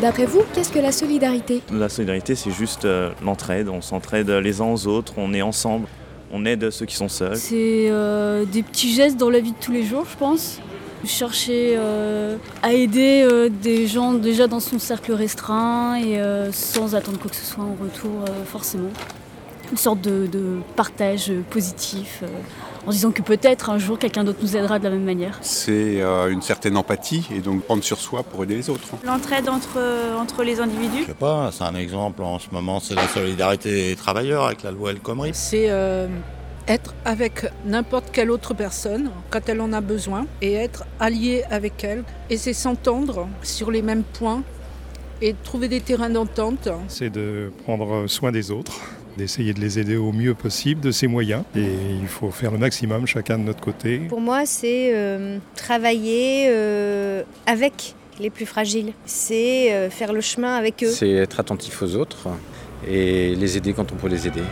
D'après vous, qu'est-ce que la solidarité? La solidarité, c'est juste euh, l'entraide. On s'entraide les uns aux autres, on est ensemble, on aide ceux qui sont seuls. C'est euh, des petits gestes dans la vie de tous les jours, je pense. Chercher euh, à aider euh, des gens déjà dans son cercle restreint et euh, sans attendre quoi que ce soit en retour euh, forcément. Une sorte de, de partage positif euh, en disant que peut-être un jour quelqu'un d'autre nous aidera de la même manière. C'est euh, une certaine empathie et donc prendre sur soi pour aider les autres. L'entraide entre, entre les individus? Je sais pas, c'est un exemple en ce moment, c'est la solidarité des travailleurs avec la loi El Khomri. C'est euh, être avec n'importe quelle autre personne quand elle en a besoin et être allié avec elle. Et c'est s'entendre sur les mêmes points et trouver des terrains d'entente. C'est de prendre soin des autres, d'essayer de les aider au mieux possible de ses moyens. Et il faut faire le maximum chacun de notre côté. Pour moi, c'est euh, travailler euh, avec les plus fragiles. C'est euh, faire le chemin avec eux. C'est être attentif aux autres et les aider quand on peut les aider.